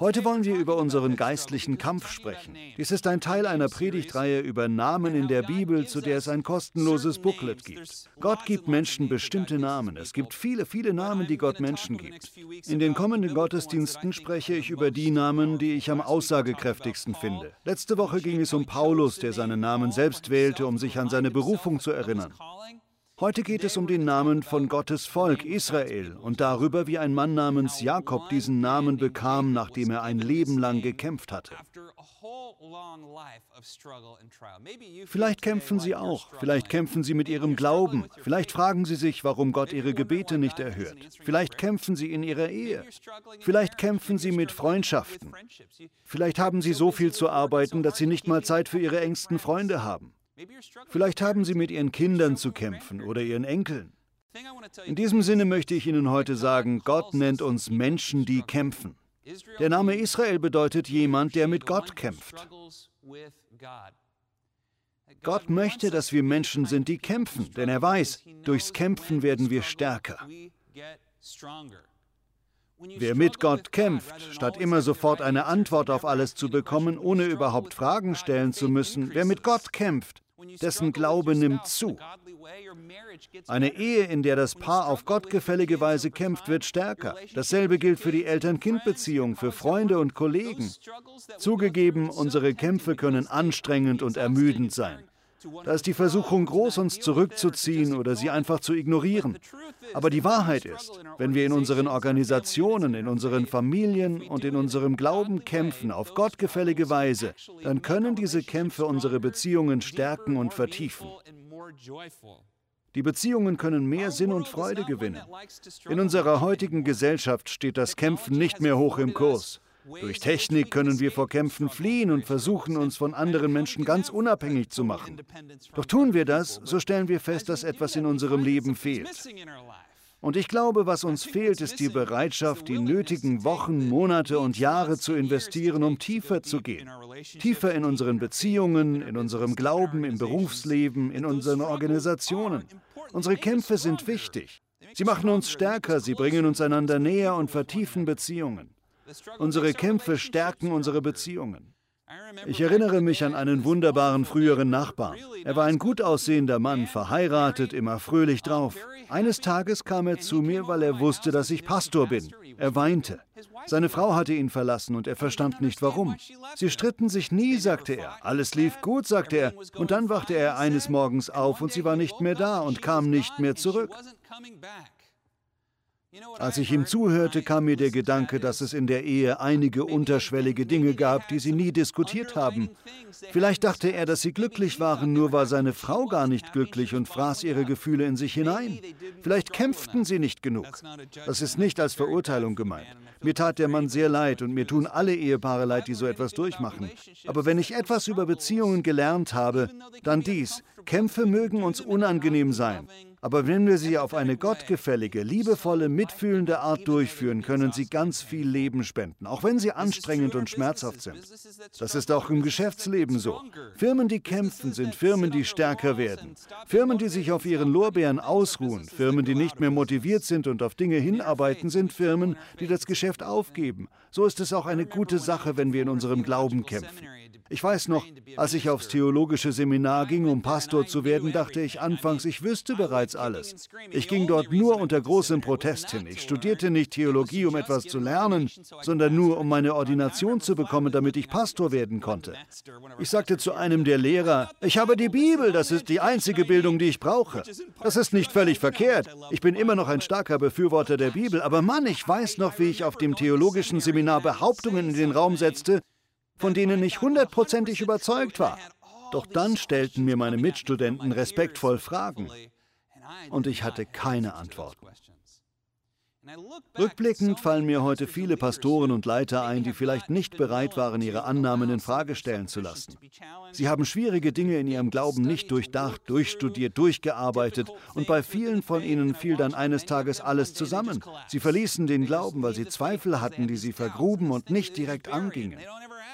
Heute wollen wir über unseren geistlichen Kampf sprechen. Dies ist ein Teil einer Predigtreihe über Namen in der Bibel, zu der es ein kostenloses Booklet gibt. Gott gibt Menschen bestimmte Namen. Es gibt viele, viele Namen, die Gott Menschen gibt. In den kommenden Gottesdiensten spreche ich über die Namen, die ich am aussagekräftigsten finde. Letzte Woche ging es um Paulus, der seinen Namen selbst wählte, um sich an seine Berufung zu erinnern. Heute geht es um den Namen von Gottes Volk Israel und darüber, wie ein Mann namens Jakob diesen Namen bekam, nachdem er ein Leben lang gekämpft hatte. Vielleicht kämpfen Sie auch, vielleicht kämpfen Sie mit Ihrem Glauben, vielleicht fragen Sie sich, warum Gott Ihre Gebete nicht erhört, vielleicht kämpfen Sie in Ihrer Ehe, vielleicht kämpfen Sie mit Freundschaften, vielleicht haben Sie so viel zu arbeiten, dass Sie nicht mal Zeit für Ihre engsten Freunde haben. Vielleicht haben Sie mit Ihren Kindern zu kämpfen oder Ihren Enkeln. In diesem Sinne möchte ich Ihnen heute sagen, Gott nennt uns Menschen, die kämpfen. Der Name Israel bedeutet jemand, der mit Gott kämpft. Gott möchte, dass wir Menschen sind, die kämpfen, denn er weiß, durchs Kämpfen werden wir stärker. Wer mit Gott kämpft, statt immer sofort eine Antwort auf alles zu bekommen, ohne überhaupt Fragen stellen zu müssen, wer mit Gott kämpft, dessen Glaube nimmt zu. Eine Ehe, in der das Paar auf gottgefällige Weise kämpft, wird stärker. Dasselbe gilt für die Eltern-Kind-Beziehung, für Freunde und Kollegen. Zugegeben, unsere Kämpfe können anstrengend und ermüdend sein. Da ist die Versuchung groß, uns zurückzuziehen oder sie einfach zu ignorieren. Aber die Wahrheit ist, wenn wir in unseren Organisationen, in unseren Familien und in unserem Glauben kämpfen auf gottgefällige Weise, dann können diese Kämpfe unsere Beziehungen stärken und vertiefen. Die Beziehungen können mehr Sinn und Freude gewinnen. In unserer heutigen Gesellschaft steht das Kämpfen nicht mehr hoch im Kurs. Durch Technik können wir vor Kämpfen fliehen und versuchen, uns von anderen Menschen ganz unabhängig zu machen. Doch tun wir das, so stellen wir fest, dass etwas in unserem Leben fehlt. Und ich glaube, was uns fehlt, ist die Bereitschaft, die nötigen Wochen, Monate und Jahre zu investieren, um tiefer zu gehen. Tiefer in unseren Beziehungen, in unserem Glauben, im Berufsleben, in unseren Organisationen. Unsere Kämpfe sind wichtig. Sie machen uns stärker, sie bringen uns einander näher und vertiefen Beziehungen. Unsere Kämpfe stärken unsere Beziehungen. Ich erinnere mich an einen wunderbaren früheren Nachbarn. Er war ein gut aussehender Mann, verheiratet, immer fröhlich drauf. Eines Tages kam er zu mir, weil er wusste, dass ich Pastor bin. Er weinte. Seine Frau hatte ihn verlassen und er verstand nicht warum. Sie stritten sich nie, sagte er. Alles lief gut, sagte er. Und dann wachte er eines Morgens auf und sie war nicht mehr da und kam nicht mehr zurück. Als ich ihm zuhörte, kam mir der Gedanke, dass es in der Ehe einige unterschwellige Dinge gab, die sie nie diskutiert haben. Vielleicht dachte er, dass sie glücklich waren, nur war seine Frau gar nicht glücklich und fraß ihre Gefühle in sich hinein. Vielleicht kämpften sie nicht genug. Das ist nicht als Verurteilung gemeint. Mir tat der Mann sehr leid und mir tun alle Ehepaare leid, die so etwas durchmachen. Aber wenn ich etwas über Beziehungen gelernt habe, dann dies. Kämpfe mögen uns unangenehm sein. Aber wenn wir sie auf eine gottgefällige, liebevolle, mitfühlende Art durchführen, können sie ganz viel Leben spenden, auch wenn sie anstrengend und schmerzhaft sind. Das ist auch im Geschäftsleben so. Firmen, die kämpfen, sind Firmen, die stärker werden. Firmen, die sich auf ihren Lorbeeren ausruhen, Firmen, die nicht mehr motiviert sind und auf Dinge hinarbeiten, sind Firmen, die das Geschäft aufgeben. So ist es auch eine gute Sache, wenn wir in unserem Glauben kämpfen. Ich weiß noch, als ich aufs theologische Seminar ging, um Pastor zu werden, dachte ich anfangs, ich wüsste bereits alles. Ich ging dort nur unter großem Protest hin. Ich studierte nicht Theologie, um etwas zu lernen, sondern nur, um meine Ordination zu bekommen, damit ich Pastor werden konnte. Ich sagte zu einem der Lehrer, ich habe die Bibel, das ist die einzige Bildung, die ich brauche. Das ist nicht völlig verkehrt. Ich bin immer noch ein starker Befürworter der Bibel, aber Mann, ich weiß noch, wie ich auf dem theologischen Seminar Behauptungen in den Raum setzte, von denen ich hundertprozentig überzeugt war. Doch dann stellten mir meine Mitstudenten respektvoll Fragen und ich hatte keine Antworten. Rückblickend fallen mir heute viele Pastoren und Leiter ein, die vielleicht nicht bereit waren, ihre Annahmen in Frage stellen zu lassen. Sie haben schwierige Dinge in ihrem Glauben nicht durchdacht, durchstudiert, durchgearbeitet und bei vielen von ihnen fiel dann eines Tages alles zusammen. Sie verließen den Glauben, weil sie Zweifel hatten, die sie vergruben und nicht direkt angingen.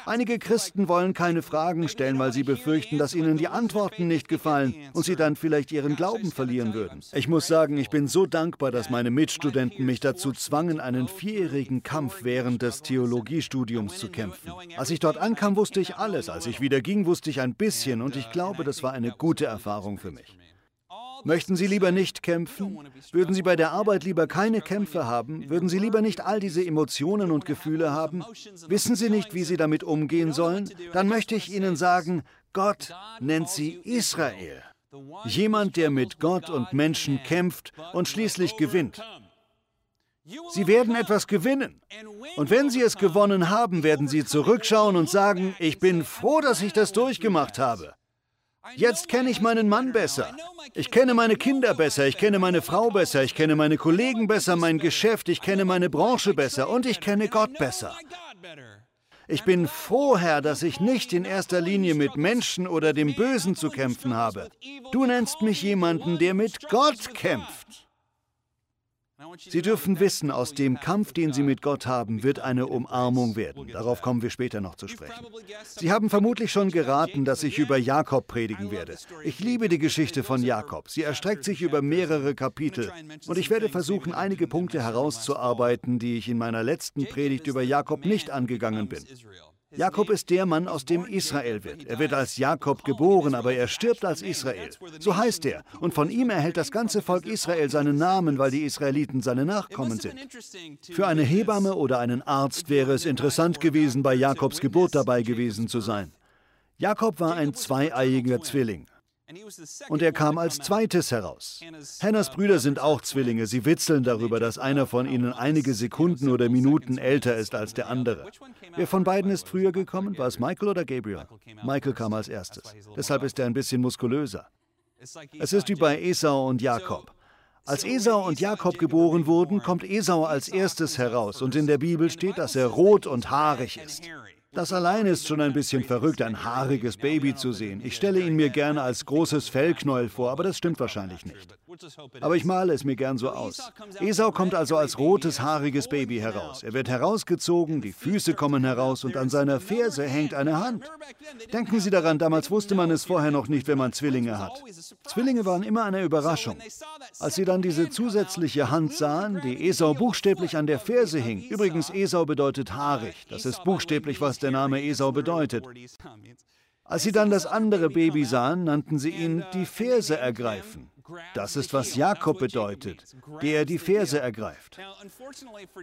Einige Christen wollen keine Fragen stellen, weil sie befürchten, dass ihnen die Antworten nicht gefallen und sie dann vielleicht ihren Glauben verlieren würden. Ich muss sagen, ich bin so dankbar, dass meine Mitstudenten mich dazu zwangen, einen vierjährigen Kampf während des Theologiestudiums zu kämpfen. Als ich dort ankam, wusste ich alles. Als ich wieder ging, wusste ich ein bisschen und ich glaube, das war eine gute Erfahrung für mich. Möchten Sie lieber nicht kämpfen? Würden Sie bei der Arbeit lieber keine Kämpfe haben? Würden Sie lieber nicht all diese Emotionen und Gefühle haben? Wissen Sie nicht, wie Sie damit umgehen sollen? Dann möchte ich Ihnen sagen, Gott nennt Sie Israel. Jemand, der mit Gott und Menschen kämpft und schließlich gewinnt. Sie werden etwas gewinnen. Und wenn Sie es gewonnen haben, werden Sie zurückschauen und sagen, ich bin froh, dass ich das durchgemacht habe. Jetzt kenne ich meinen Mann besser. Ich kenne meine Kinder besser, ich kenne meine Frau besser, ich kenne meine Kollegen besser, mein Geschäft, ich kenne meine Branche besser und ich kenne Gott besser. Ich bin froh, Herr, dass ich nicht in erster Linie mit Menschen oder dem Bösen zu kämpfen habe. Du nennst mich jemanden, der mit Gott kämpft. Sie dürfen wissen, aus dem Kampf, den Sie mit Gott haben, wird eine Umarmung werden. Darauf kommen wir später noch zu sprechen. Sie haben vermutlich schon geraten, dass ich über Jakob predigen werde. Ich liebe die Geschichte von Jakob. Sie erstreckt sich über mehrere Kapitel. Und ich werde versuchen, einige Punkte herauszuarbeiten, die ich in meiner letzten Predigt über Jakob nicht angegangen bin. Jakob ist der Mann, aus dem Israel wird. Er wird als Jakob geboren, aber er stirbt als Israel. So heißt er. Und von ihm erhält das ganze Volk Israel seinen Namen, weil die Israeliten seine Nachkommen sind. Für eine Hebamme oder einen Arzt wäre es interessant gewesen, bei Jakobs Geburt dabei gewesen zu sein. Jakob war ein zweieiiger Zwilling. Und er kam als zweites heraus. Hennas Brüder sind auch Zwillinge. Sie witzeln darüber, dass einer von ihnen einige Sekunden oder Minuten älter ist als der andere. Wer von beiden ist früher gekommen? War es Michael oder Gabriel? Michael kam als erstes. Deshalb ist er ein bisschen muskulöser. Es ist wie bei Esau und Jakob. Als Esau und Jakob geboren wurden, kommt Esau als erstes heraus und in der Bibel steht, dass er rot und haarig ist. Das allein ist schon ein bisschen verrückt, ein haariges Baby zu sehen. Ich stelle ihn mir gerne als großes Fellknäuel vor, aber das stimmt wahrscheinlich nicht. Aber ich male es mir gern so aus. Esau kommt also als rotes, haariges Baby heraus. Er wird herausgezogen, die Füße kommen heraus und an seiner Ferse hängt eine Hand. Denken Sie daran, damals wusste man es vorher noch nicht, wenn man Zwillinge hat. Zwillinge waren immer eine Überraschung. Als sie dann diese zusätzliche Hand sahen, die Esau buchstäblich an der Ferse hing, übrigens Esau bedeutet haarig, das ist buchstäblich, was der Name Esau bedeutet. Als sie dann das andere Baby sahen, nannten sie ihn die Ferse ergreifen. Das ist, was Jakob bedeutet, der die Verse ergreift.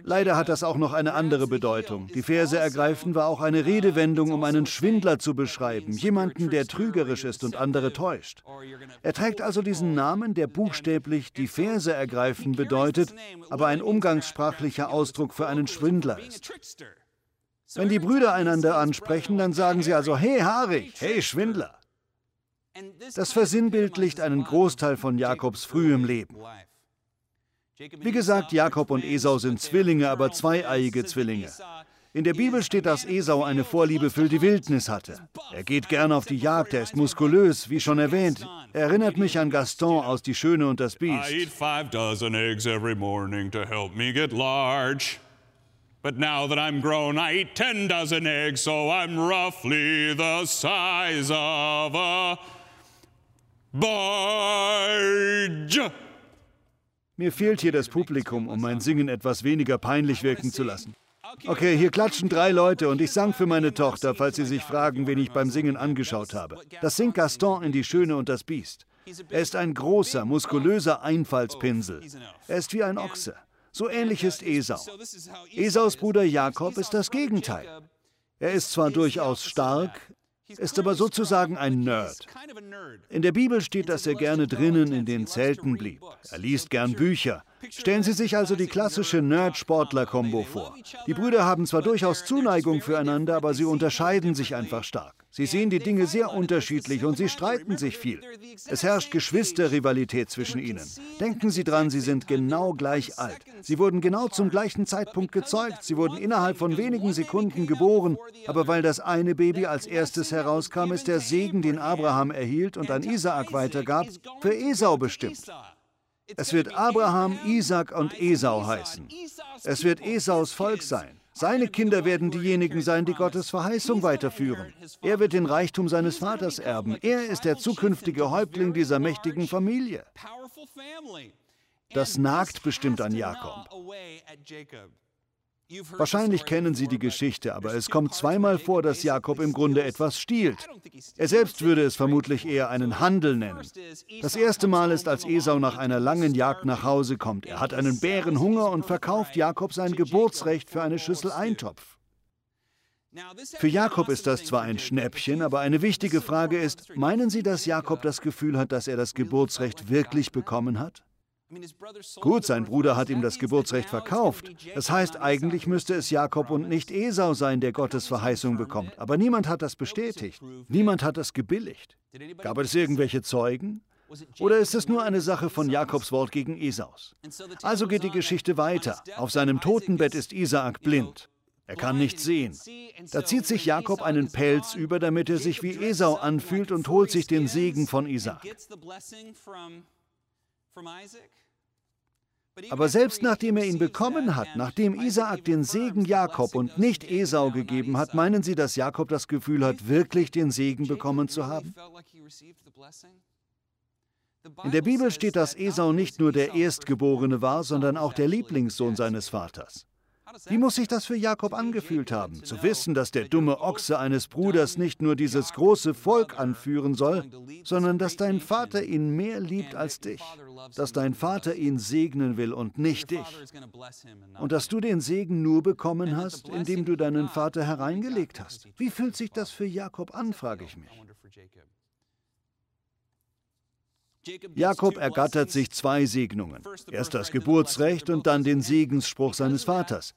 Leider hat das auch noch eine andere Bedeutung. Die Verse ergreifen war auch eine Redewendung, um einen Schwindler zu beschreiben, jemanden, der trügerisch ist und andere täuscht. Er trägt also diesen Namen, der buchstäblich die Verse ergreifen bedeutet, aber ein umgangssprachlicher Ausdruck für einen Schwindler ist. Wenn die Brüder einander ansprechen, dann sagen sie also, hey Haarig, hey Schwindler. Das versinnbildlicht einen Großteil von Jakobs frühem Leben. Wie gesagt, Jakob und Esau sind Zwillinge, aber zweieiige Zwillinge. In der Bibel steht, dass Esau eine Vorliebe für die Wildnis hatte. Er geht gern auf die Jagd, er ist muskulös, wie schon erwähnt. Er erinnert mich an Gaston aus Die Schöne und das Biest. I eat five dozen eggs every morning to help me get large. But now that I'm grown, I eat ten dozen eggs, so I'm roughly the size of a Barge. Mir fehlt hier das Publikum, um mein Singen etwas weniger peinlich wirken zu lassen. Okay, hier klatschen drei Leute und ich sang für meine Tochter, falls Sie sich fragen, wen ich beim Singen angeschaut habe. Das singt Gaston in Die Schöne und das Biest. Er ist ein großer, muskulöser Einfallspinsel. Er ist wie ein Ochse. So ähnlich ist Esau. Esaus Bruder Jakob ist das Gegenteil. Er ist zwar durchaus stark, ist aber sozusagen ein Nerd. In der Bibel steht, dass er gerne drinnen in den Zelten blieb. Er liest gern Bücher. Stellen Sie sich also die klassische Nerd-Sportler-Kombo vor. Die Brüder haben zwar durchaus Zuneigung füreinander, aber sie unterscheiden sich einfach stark. Sie sehen die Dinge sehr unterschiedlich und sie streiten sich viel. Es herrscht Geschwisterrivalität zwischen ihnen. Denken Sie dran, sie sind genau gleich alt. Sie wurden genau zum gleichen Zeitpunkt gezeugt. Sie wurden innerhalb von wenigen Sekunden geboren. Aber weil das eine Baby als erstes herauskam, ist der Segen, den Abraham erhielt und an Isaak weitergab, für Esau bestimmt. Es wird Abraham, Isaac und Esau heißen. Es wird Esaus Volk sein. Seine Kinder werden diejenigen sein, die Gottes Verheißung weiterführen. Er wird den Reichtum seines Vaters erben. Er ist der zukünftige Häuptling dieser mächtigen Familie. Das nagt bestimmt an Jakob. Wahrscheinlich kennen Sie die Geschichte, aber es kommt zweimal vor, dass Jakob im Grunde etwas stiehlt. Er selbst würde es vermutlich eher einen Handel nennen. Das erste Mal ist, als Esau nach einer langen Jagd nach Hause kommt. Er hat einen Bärenhunger und verkauft Jakob sein Geburtsrecht für eine Schüssel Eintopf. Für Jakob ist das zwar ein Schnäppchen, aber eine wichtige Frage ist, meinen Sie, dass Jakob das Gefühl hat, dass er das Geburtsrecht wirklich bekommen hat? Gut, sein Bruder hat ihm das Geburtsrecht verkauft. Das heißt, eigentlich müsste es Jakob und nicht Esau sein, der Gottes Verheißung bekommt. Aber niemand hat das bestätigt. Niemand hat das gebilligt. Gab es irgendwelche Zeugen? Oder ist es nur eine Sache von Jakobs Wort gegen Esaus? Also geht die Geschichte weiter. Auf seinem Totenbett ist Isaak blind. Er kann nichts sehen. Da zieht sich Jakob einen Pelz über, damit er sich wie Esau anfühlt und holt sich den Segen von Isaak. Aber selbst nachdem er ihn bekommen hat, nachdem Isaak den Segen Jakob und nicht Esau gegeben hat, meinen Sie, dass Jakob das Gefühl hat, wirklich den Segen bekommen zu haben? In der Bibel steht, dass Esau nicht nur der Erstgeborene war, sondern auch der Lieblingssohn seines Vaters. Wie muss sich das für Jakob angefühlt haben, zu wissen, dass der dumme Ochse eines Bruders nicht nur dieses große Volk anführen soll, sondern dass dein Vater ihn mehr liebt als dich, dass dein Vater ihn segnen will und nicht dich, und dass du den Segen nur bekommen hast, indem du deinen Vater hereingelegt hast. Wie fühlt sich das für Jakob an, frage ich mich. Jakob ergattert sich zwei Segnungen. Erst das Geburtsrecht und dann den Segensspruch seines Vaters.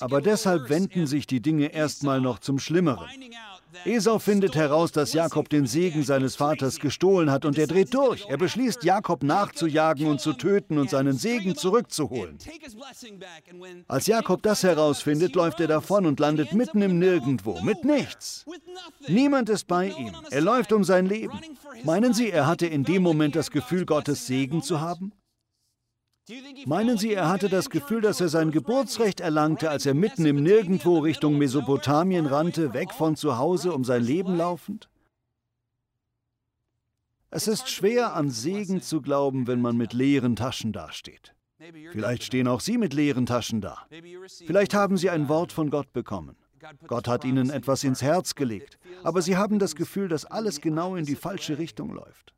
Aber deshalb wenden sich die Dinge erstmal noch zum Schlimmeren. Esau findet heraus, dass Jakob den Segen seines Vaters gestohlen hat und er dreht durch. Er beschließt, Jakob nachzujagen und zu töten und seinen Segen zurückzuholen. Als Jakob das herausfindet, läuft er davon und landet mitten im Nirgendwo, mit nichts. Niemand ist bei ihm. Er läuft um sein Leben. Meinen Sie, er hatte in dem Moment das Gefühl, Gottes Segen zu haben? Meinen Sie, er hatte das Gefühl, dass er sein Geburtsrecht erlangte, als er mitten im Nirgendwo Richtung Mesopotamien rannte, weg von zu Hause, um sein Leben laufend? Es ist schwer, an Segen zu glauben, wenn man mit leeren Taschen dasteht. Vielleicht stehen auch Sie mit leeren Taschen da. Vielleicht haben Sie ein Wort von Gott bekommen. Gott hat Ihnen etwas ins Herz gelegt, aber Sie haben das Gefühl, dass alles genau in die falsche Richtung läuft.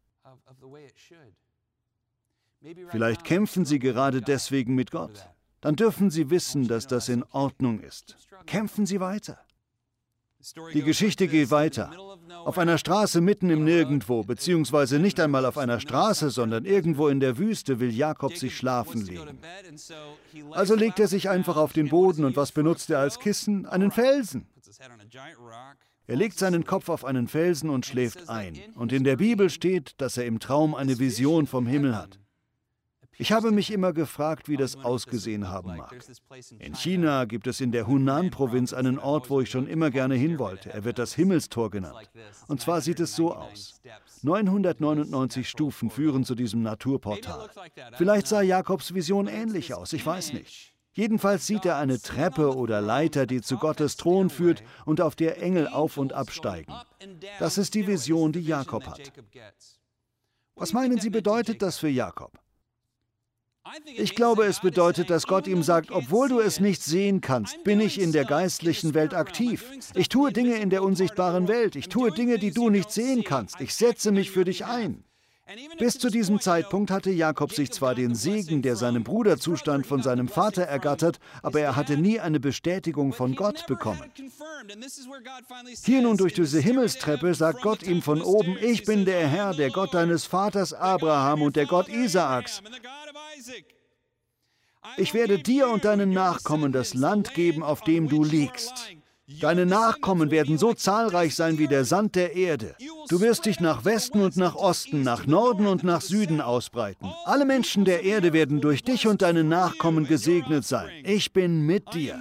Vielleicht kämpfen Sie gerade deswegen mit Gott. Dann dürfen Sie wissen, dass das in Ordnung ist. Kämpfen Sie weiter. Die Geschichte geht weiter. Auf einer Straße mitten im Nirgendwo, beziehungsweise nicht einmal auf einer Straße, sondern irgendwo in der Wüste will Jakob sich schlafen legen. Also legt er sich einfach auf den Boden und was benutzt er als Kissen? Einen Felsen. Er legt seinen Kopf auf einen Felsen und schläft ein. Und in der Bibel steht, dass er im Traum eine Vision vom Himmel hat. Ich habe mich immer gefragt, wie das ausgesehen haben mag. In China gibt es in der Hunan-Provinz einen Ort, wo ich schon immer gerne hin wollte. Er wird das Himmelstor genannt. Und zwar sieht es so aus. 999 Stufen führen zu diesem Naturportal. Vielleicht sah Jakobs Vision ähnlich aus, ich weiß nicht. Jedenfalls sieht er eine Treppe oder Leiter, die zu Gottes Thron führt und auf der Engel auf und absteigen. Das ist die Vision, die Jakob hat. Was meinen Sie, bedeutet das für Jakob? Ich glaube, es bedeutet, dass Gott ihm sagt, obwohl du es nicht sehen kannst, bin ich in der geistlichen Welt aktiv. Ich tue Dinge in der unsichtbaren Welt. Ich tue Dinge, die du nicht sehen kannst. Ich setze mich für dich ein. Bis zu diesem Zeitpunkt hatte Jakob sich zwar den Segen, der seinem Bruder zustand, von seinem Vater ergattert, aber er hatte nie eine Bestätigung von Gott bekommen. Hier nun durch diese Himmelstreppe sagt Gott ihm von oben, ich bin der Herr, der Gott deines Vaters Abraham und der Gott Isaaks. Ich werde dir und deinen Nachkommen das Land geben, auf dem du liegst. Deine Nachkommen werden so zahlreich sein wie der Sand der Erde. Du wirst dich nach Westen und nach Osten, nach Norden und nach Süden ausbreiten. Alle Menschen der Erde werden durch dich und deine Nachkommen gesegnet sein. Ich bin mit dir.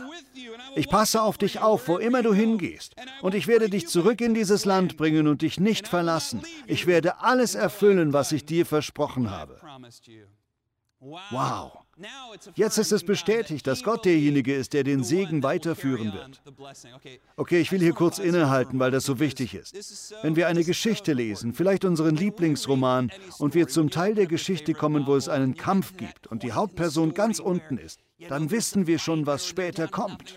Ich passe auf dich auf, wo immer du hingehst. Und ich werde dich zurück in dieses Land bringen und dich nicht verlassen. Ich werde alles erfüllen, was ich dir versprochen habe. Wow. Jetzt ist es bestätigt, dass Gott derjenige ist, der den Segen weiterführen wird. Okay, ich will hier kurz innehalten, weil das so wichtig ist. Wenn wir eine Geschichte lesen, vielleicht unseren Lieblingsroman, und wir zum Teil der Geschichte kommen, wo es einen Kampf gibt und die Hauptperson ganz unten ist, dann wissen wir schon, was später kommt.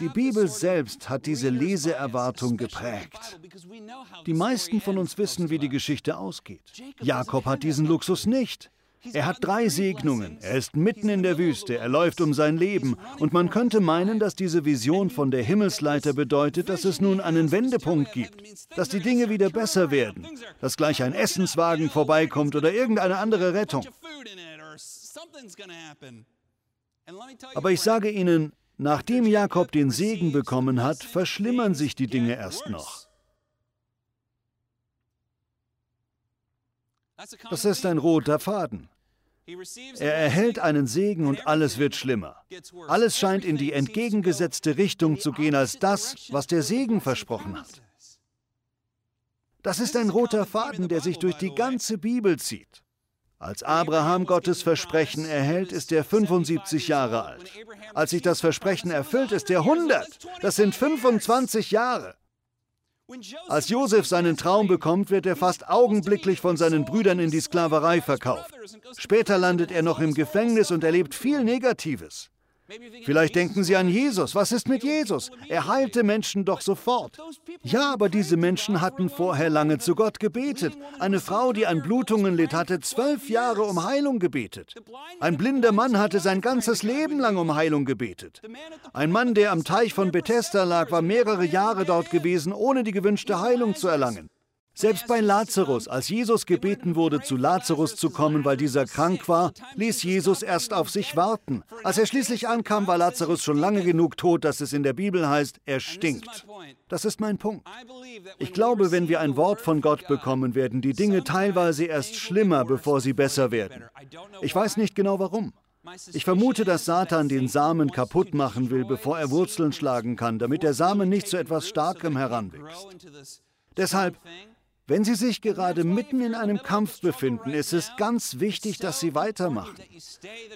Die Bibel selbst hat diese Leseerwartung geprägt. Die meisten von uns wissen, wie die Geschichte ausgeht. Jakob hat diesen Luxus nicht. Er hat drei Segnungen, er ist mitten in der Wüste, er läuft um sein Leben und man könnte meinen, dass diese Vision von der Himmelsleiter bedeutet, dass es nun einen Wendepunkt gibt, dass die Dinge wieder besser werden, dass gleich ein Essenswagen vorbeikommt oder irgendeine andere Rettung. Aber ich sage Ihnen, nachdem Jakob den Segen bekommen hat, verschlimmern sich die Dinge erst noch. Das ist ein roter Faden. Er erhält einen Segen und alles wird schlimmer. Alles scheint in die entgegengesetzte Richtung zu gehen als das, was der Segen versprochen hat. Das ist ein roter Faden, der sich durch die ganze Bibel zieht. Als Abraham Gottes Versprechen erhält, ist er 75 Jahre alt. Als sich das Versprechen erfüllt, ist er 100. Das sind 25 Jahre. Als Josef seinen Traum bekommt, wird er fast augenblicklich von seinen Brüdern in die Sklaverei verkauft. Später landet er noch im Gefängnis und erlebt viel Negatives. Vielleicht denken Sie an Jesus. Was ist mit Jesus? Er heilte Menschen doch sofort. Ja, aber diese Menschen hatten vorher lange zu Gott gebetet. Eine Frau, die an Blutungen litt, hatte zwölf Jahre um Heilung gebetet. Ein blinder Mann hatte sein ganzes Leben lang um Heilung gebetet. Ein Mann, der am Teich von Bethesda lag, war mehrere Jahre dort gewesen, ohne die gewünschte Heilung zu erlangen. Selbst bei Lazarus, als Jesus gebeten wurde, zu Lazarus zu kommen, weil dieser krank war, ließ Jesus erst auf sich warten. Als er schließlich ankam, war Lazarus schon lange genug tot, dass es in der Bibel heißt, er stinkt. Das ist mein Punkt. Ich glaube, wenn wir ein Wort von Gott bekommen, werden die Dinge teilweise erst schlimmer, bevor sie besser werden. Ich weiß nicht genau warum. Ich vermute, dass Satan den Samen kaputt machen will, bevor er Wurzeln schlagen kann, damit der Samen nicht zu etwas Starkem heranwächst. Deshalb, wenn Sie sich gerade mitten in einem Kampf befinden, ist es ganz wichtig, dass Sie weitermachen,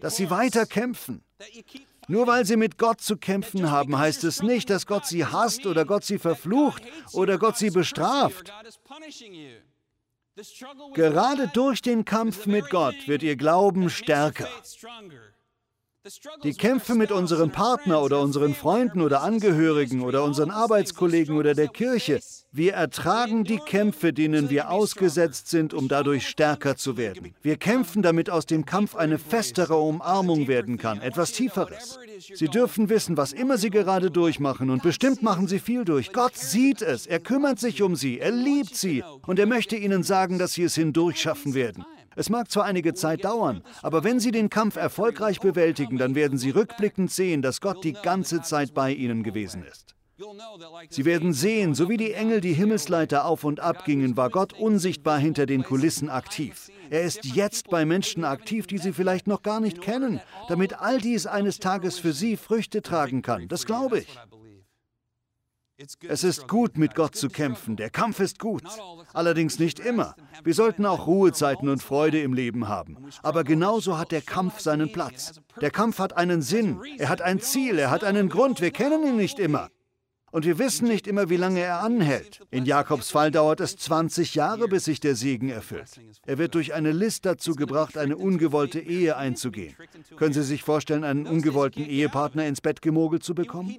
dass Sie weiter kämpfen. Nur weil Sie mit Gott zu kämpfen haben, heißt es nicht, dass Gott Sie hasst oder Gott Sie verflucht oder Gott Sie bestraft. Gerade durch den Kampf mit Gott wird Ihr Glauben stärker. Die Kämpfe mit unserem Partner oder unseren Freunden oder Angehörigen oder unseren Arbeitskollegen oder der Kirche, wir ertragen die Kämpfe, denen wir ausgesetzt sind, um dadurch stärker zu werden. Wir kämpfen, damit aus dem Kampf eine festere Umarmung werden kann, etwas Tieferes. Sie dürfen wissen, was immer Sie gerade durchmachen und bestimmt machen Sie viel durch. Gott sieht es, er kümmert sich um Sie, er liebt Sie. und er möchte Ihnen sagen, dass Sie es hindurch schaffen werden. Es mag zwar einige Zeit dauern, aber wenn Sie den Kampf erfolgreich bewältigen, dann werden Sie rückblickend sehen, dass Gott die ganze Zeit bei Ihnen gewesen ist. Sie werden sehen, so wie die Engel die Himmelsleiter auf und ab gingen, war Gott unsichtbar hinter den Kulissen aktiv. Er ist jetzt bei Menschen aktiv, die Sie vielleicht noch gar nicht kennen, damit all dies eines Tages für Sie Früchte tragen kann. Das glaube ich. Es ist gut, mit Gott zu kämpfen. Der Kampf ist gut. Allerdings nicht immer. Wir sollten auch Ruhezeiten und Freude im Leben haben. Aber genauso hat der Kampf seinen Platz. Der Kampf hat einen Sinn. Er hat ein Ziel. Er hat einen Grund. Wir kennen ihn nicht immer. Und wir wissen nicht immer, wie lange er anhält. In Jakobs Fall dauert es 20 Jahre, bis sich der Segen erfüllt. Er wird durch eine List dazu gebracht, eine ungewollte Ehe einzugehen. Können Sie sich vorstellen, einen ungewollten Ehepartner ins Bett gemogelt zu bekommen?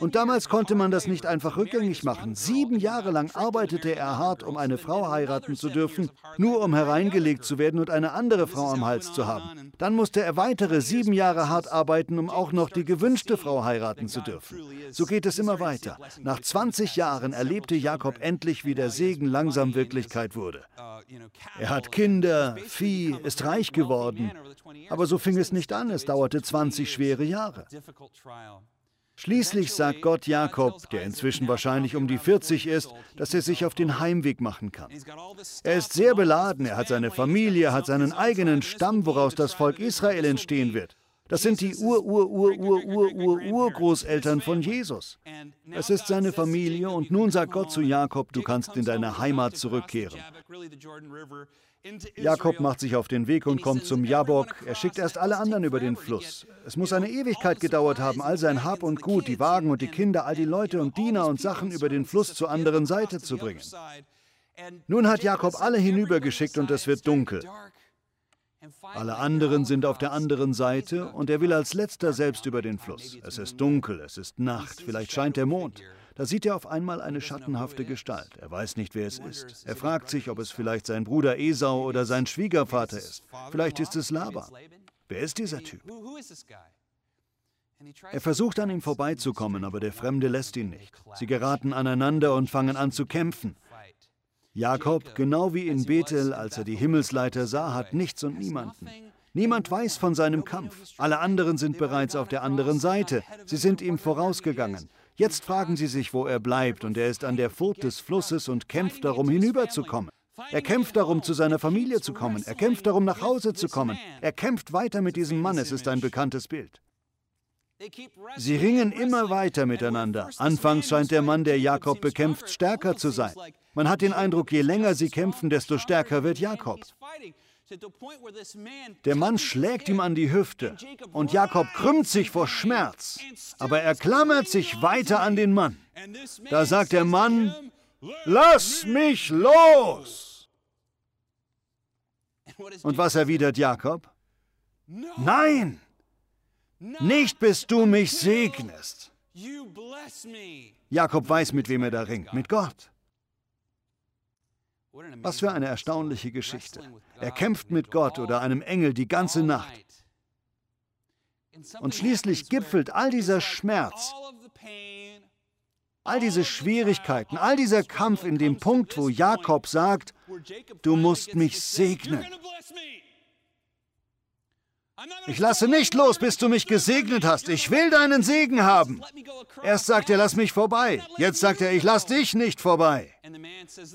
Und damals konnte man das nicht einfach rückgängig machen. Sieben Jahre lang arbeitete er hart, um eine Frau heiraten zu dürfen, nur um hereingelegt zu werden und eine andere Frau am Hals zu haben. Dann musste er weitere sieben Jahre hart arbeiten, um auch noch die gewünschte Frau heiraten zu dürfen. So geht es immer weiter weiter. Nach 20 Jahren erlebte Jakob endlich, wie der Segen langsam Wirklichkeit wurde. Er hat Kinder, Vieh, ist reich geworden. Aber so fing es nicht an, es dauerte 20 schwere Jahre. Schließlich sagt Gott Jakob, der inzwischen wahrscheinlich um die 40 ist, dass er sich auf den Heimweg machen kann. Er ist sehr beladen, er hat seine Familie, hat seinen eigenen Stamm, woraus das Volk Israel entstehen wird. Das sind die Ur-Ur-Ur-Ur-Ur-Ur-Urgroßeltern von Jesus. Es ist seine Familie und nun sagt Gott zu Jakob, du kannst in deine Heimat zurückkehren. Jakob macht sich auf den Weg und kommt zum Jabok. Er schickt erst alle anderen über den Fluss. Es muss eine Ewigkeit gedauert haben, all sein Hab und Gut, die Wagen und die Kinder, all die Leute und Diener und Sachen über den Fluss zur anderen Seite zu bringen. Nun hat Jakob alle hinübergeschickt und es wird dunkel. Alle anderen sind auf der anderen Seite und er will als letzter selbst über den Fluss. Es ist dunkel, es ist Nacht, vielleicht scheint der Mond. Da sieht er auf einmal eine schattenhafte Gestalt. Er weiß nicht, wer es ist. Er fragt sich, ob es vielleicht sein Bruder Esau oder sein Schwiegervater ist. Vielleicht ist es Laban. Wer ist dieser Typ? Er versucht an ihm vorbeizukommen, aber der Fremde lässt ihn nicht. Sie geraten aneinander und fangen an zu kämpfen. Jakob, genau wie in Bethel, als er die Himmelsleiter sah, hat nichts und niemanden. Niemand weiß von seinem Kampf. Alle anderen sind bereits auf der anderen Seite. Sie sind ihm vorausgegangen. Jetzt fragen sie sich, wo er bleibt, und er ist an der Furt des Flusses und kämpft darum, hinüberzukommen. Er kämpft darum, zu seiner Familie zu kommen. Er kämpft darum, nach Hause zu kommen. Er kämpft weiter mit diesem Mann. Es ist ein bekanntes Bild. Sie ringen immer weiter miteinander. Anfangs scheint der Mann, der Jakob bekämpft, stärker zu sein. Man hat den Eindruck, je länger sie kämpfen, desto stärker wird Jakob. Der Mann schlägt ihm an die Hüfte und Jakob krümmt sich vor Schmerz, aber er klammert sich weiter an den Mann. Da sagt der Mann, lass mich los! Und was erwidert Jakob? Nein, nicht bis du mich segnest. Jakob weiß, mit wem er da ringt, mit Gott. Was für eine erstaunliche Geschichte. Er kämpft mit Gott oder einem Engel die ganze Nacht. Und schließlich gipfelt all dieser Schmerz, all diese Schwierigkeiten, all dieser Kampf in dem Punkt, wo Jakob sagt, du musst mich segnen. Ich lasse nicht los, bis du mich gesegnet hast. Ich will deinen Segen haben. Erst sagt er, lass mich vorbei. Jetzt sagt er, ich lass dich nicht vorbei.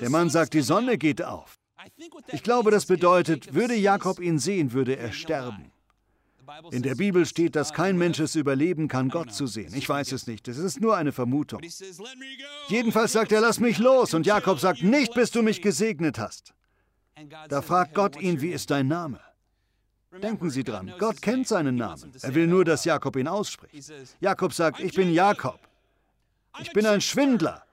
Der Mann sagt, die Sonne geht auf. Ich glaube, das bedeutet, würde Jakob ihn sehen, würde er sterben. In der Bibel steht, dass kein Mensch es überleben kann, Gott zu sehen. Ich weiß es nicht, es ist nur eine Vermutung. Jedenfalls sagt er, lass mich los. Und Jakob sagt, nicht bis du mich gesegnet hast. Da fragt Gott ihn, wie ist dein Name? Denken Sie dran, Gott kennt seinen Namen. Er will nur, dass Jakob ihn ausspricht. Jakob sagt, ich bin Jakob. Ich bin ein Schwindler.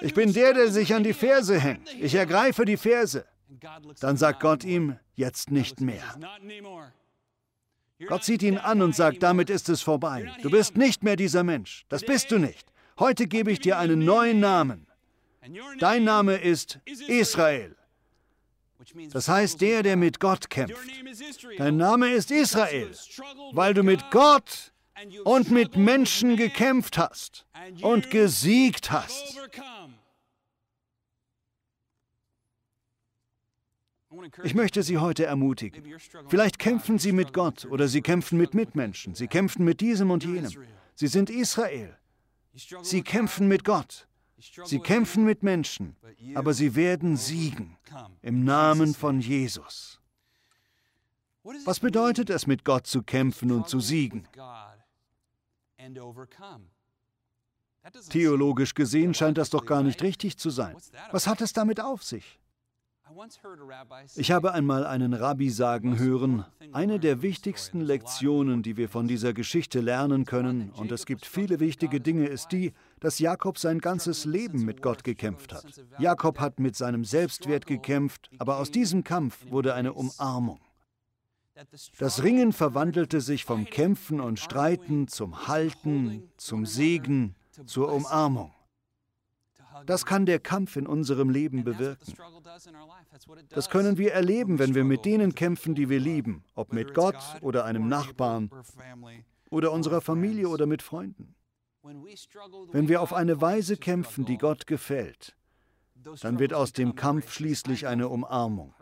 Ich bin der, der sich an die Ferse hängt. Ich ergreife die Ferse. Dann sagt Gott ihm, jetzt nicht mehr. Gott sieht ihn an und sagt, damit ist es vorbei. Du bist nicht mehr dieser Mensch. Das bist du nicht. Heute gebe ich dir einen neuen Namen. Dein Name ist Israel. Das heißt, der, der mit Gott kämpft. Dein Name ist Israel, weil du mit Gott und mit Menschen gekämpft hast und gesiegt hast. Ich möchte Sie heute ermutigen. Vielleicht kämpfen Sie mit Gott oder Sie kämpfen mit Mitmenschen. Sie kämpfen mit diesem und jenem. Sie sind Israel. Sie kämpfen mit Gott. Sie kämpfen mit Menschen, aber sie werden siegen im Namen von Jesus. Was bedeutet es, mit Gott zu kämpfen und zu siegen? Theologisch gesehen scheint das doch gar nicht richtig zu sein. Was hat es damit auf sich? Ich habe einmal einen Rabbi sagen hören, eine der wichtigsten Lektionen, die wir von dieser Geschichte lernen können, und es gibt viele wichtige Dinge, ist die, dass Jakob sein ganzes Leben mit Gott gekämpft hat. Jakob hat mit seinem Selbstwert gekämpft, aber aus diesem Kampf wurde eine Umarmung. Das Ringen verwandelte sich vom Kämpfen und Streiten zum Halten, zum Segen, zur Umarmung. Das kann der Kampf in unserem Leben bewirken. Das können wir erleben, wenn wir mit denen kämpfen, die wir lieben, ob mit Gott oder einem Nachbarn oder unserer Familie oder mit Freunden. Wenn wir auf eine Weise kämpfen, die Gott gefällt, dann wird aus dem Kampf schließlich eine Umarmung.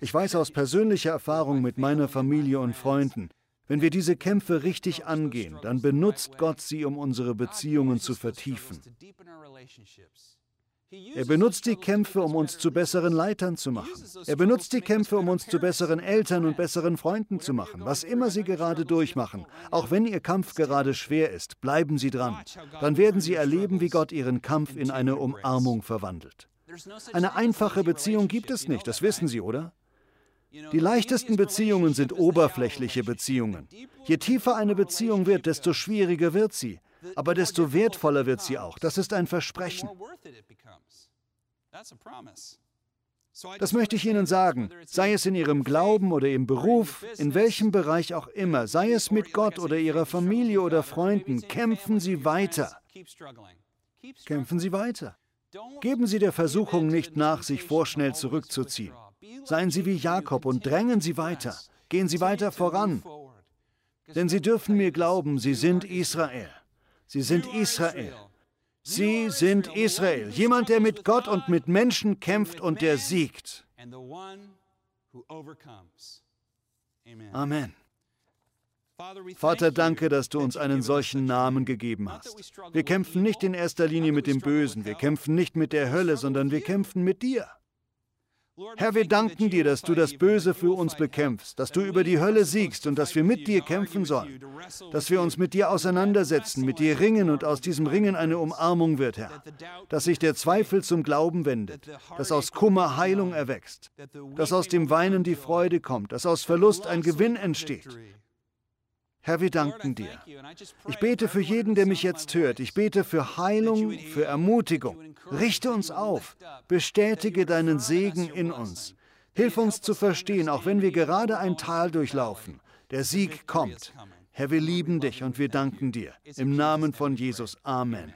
Ich weiß aus persönlicher Erfahrung mit meiner Familie und Freunden, wenn wir diese Kämpfe richtig angehen, dann benutzt Gott sie, um unsere Beziehungen zu vertiefen. Er benutzt die Kämpfe, um uns zu besseren Leitern zu machen. Er benutzt die Kämpfe, um uns zu besseren Eltern und besseren Freunden zu machen. Was immer Sie gerade durchmachen, auch wenn Ihr Kampf gerade schwer ist, bleiben Sie dran. Dann werden Sie erleben, wie Gott Ihren Kampf in eine Umarmung verwandelt. Eine einfache Beziehung gibt es nicht, das wissen Sie, oder? Die leichtesten Beziehungen sind oberflächliche Beziehungen. Je tiefer eine Beziehung wird, desto schwieriger wird sie. Aber desto wertvoller wird sie auch. Das ist ein Versprechen. Das möchte ich Ihnen sagen, sei es in Ihrem Glauben oder im Beruf, in welchem Bereich auch immer, sei es mit Gott oder Ihrer Familie oder Freunden, kämpfen Sie weiter. Kämpfen Sie weiter. Geben Sie der Versuchung nicht nach, sich vorschnell zurückzuziehen. Seien Sie wie Jakob und drängen Sie weiter. Gehen Sie weiter voran. Denn Sie dürfen mir glauben, Sie sind Israel. Sie sind Israel. Sie sind Israel, jemand, der mit Gott und mit Menschen kämpft und der siegt. Amen. Vater, danke, dass du uns einen solchen Namen gegeben hast. Wir kämpfen nicht in erster Linie mit dem Bösen, wir kämpfen nicht mit der Hölle, sondern wir kämpfen mit dir. Herr, wir danken dir, dass du das Böse für uns bekämpfst, dass du über die Hölle siegst und dass wir mit dir kämpfen sollen, dass wir uns mit dir auseinandersetzen, mit dir ringen und aus diesem Ringen eine Umarmung wird, Herr, dass sich der Zweifel zum Glauben wendet, dass aus Kummer Heilung erwächst, dass aus dem Weinen die Freude kommt, dass aus Verlust ein Gewinn entsteht. Herr, wir danken dir. Ich bete für jeden, der mich jetzt hört. Ich bete für Heilung, für Ermutigung. Richte uns auf. Bestätige deinen Segen in uns. Hilf uns zu verstehen, auch wenn wir gerade ein Tal durchlaufen. Der Sieg kommt. Herr, wir lieben dich und wir danken dir. Im Namen von Jesus. Amen.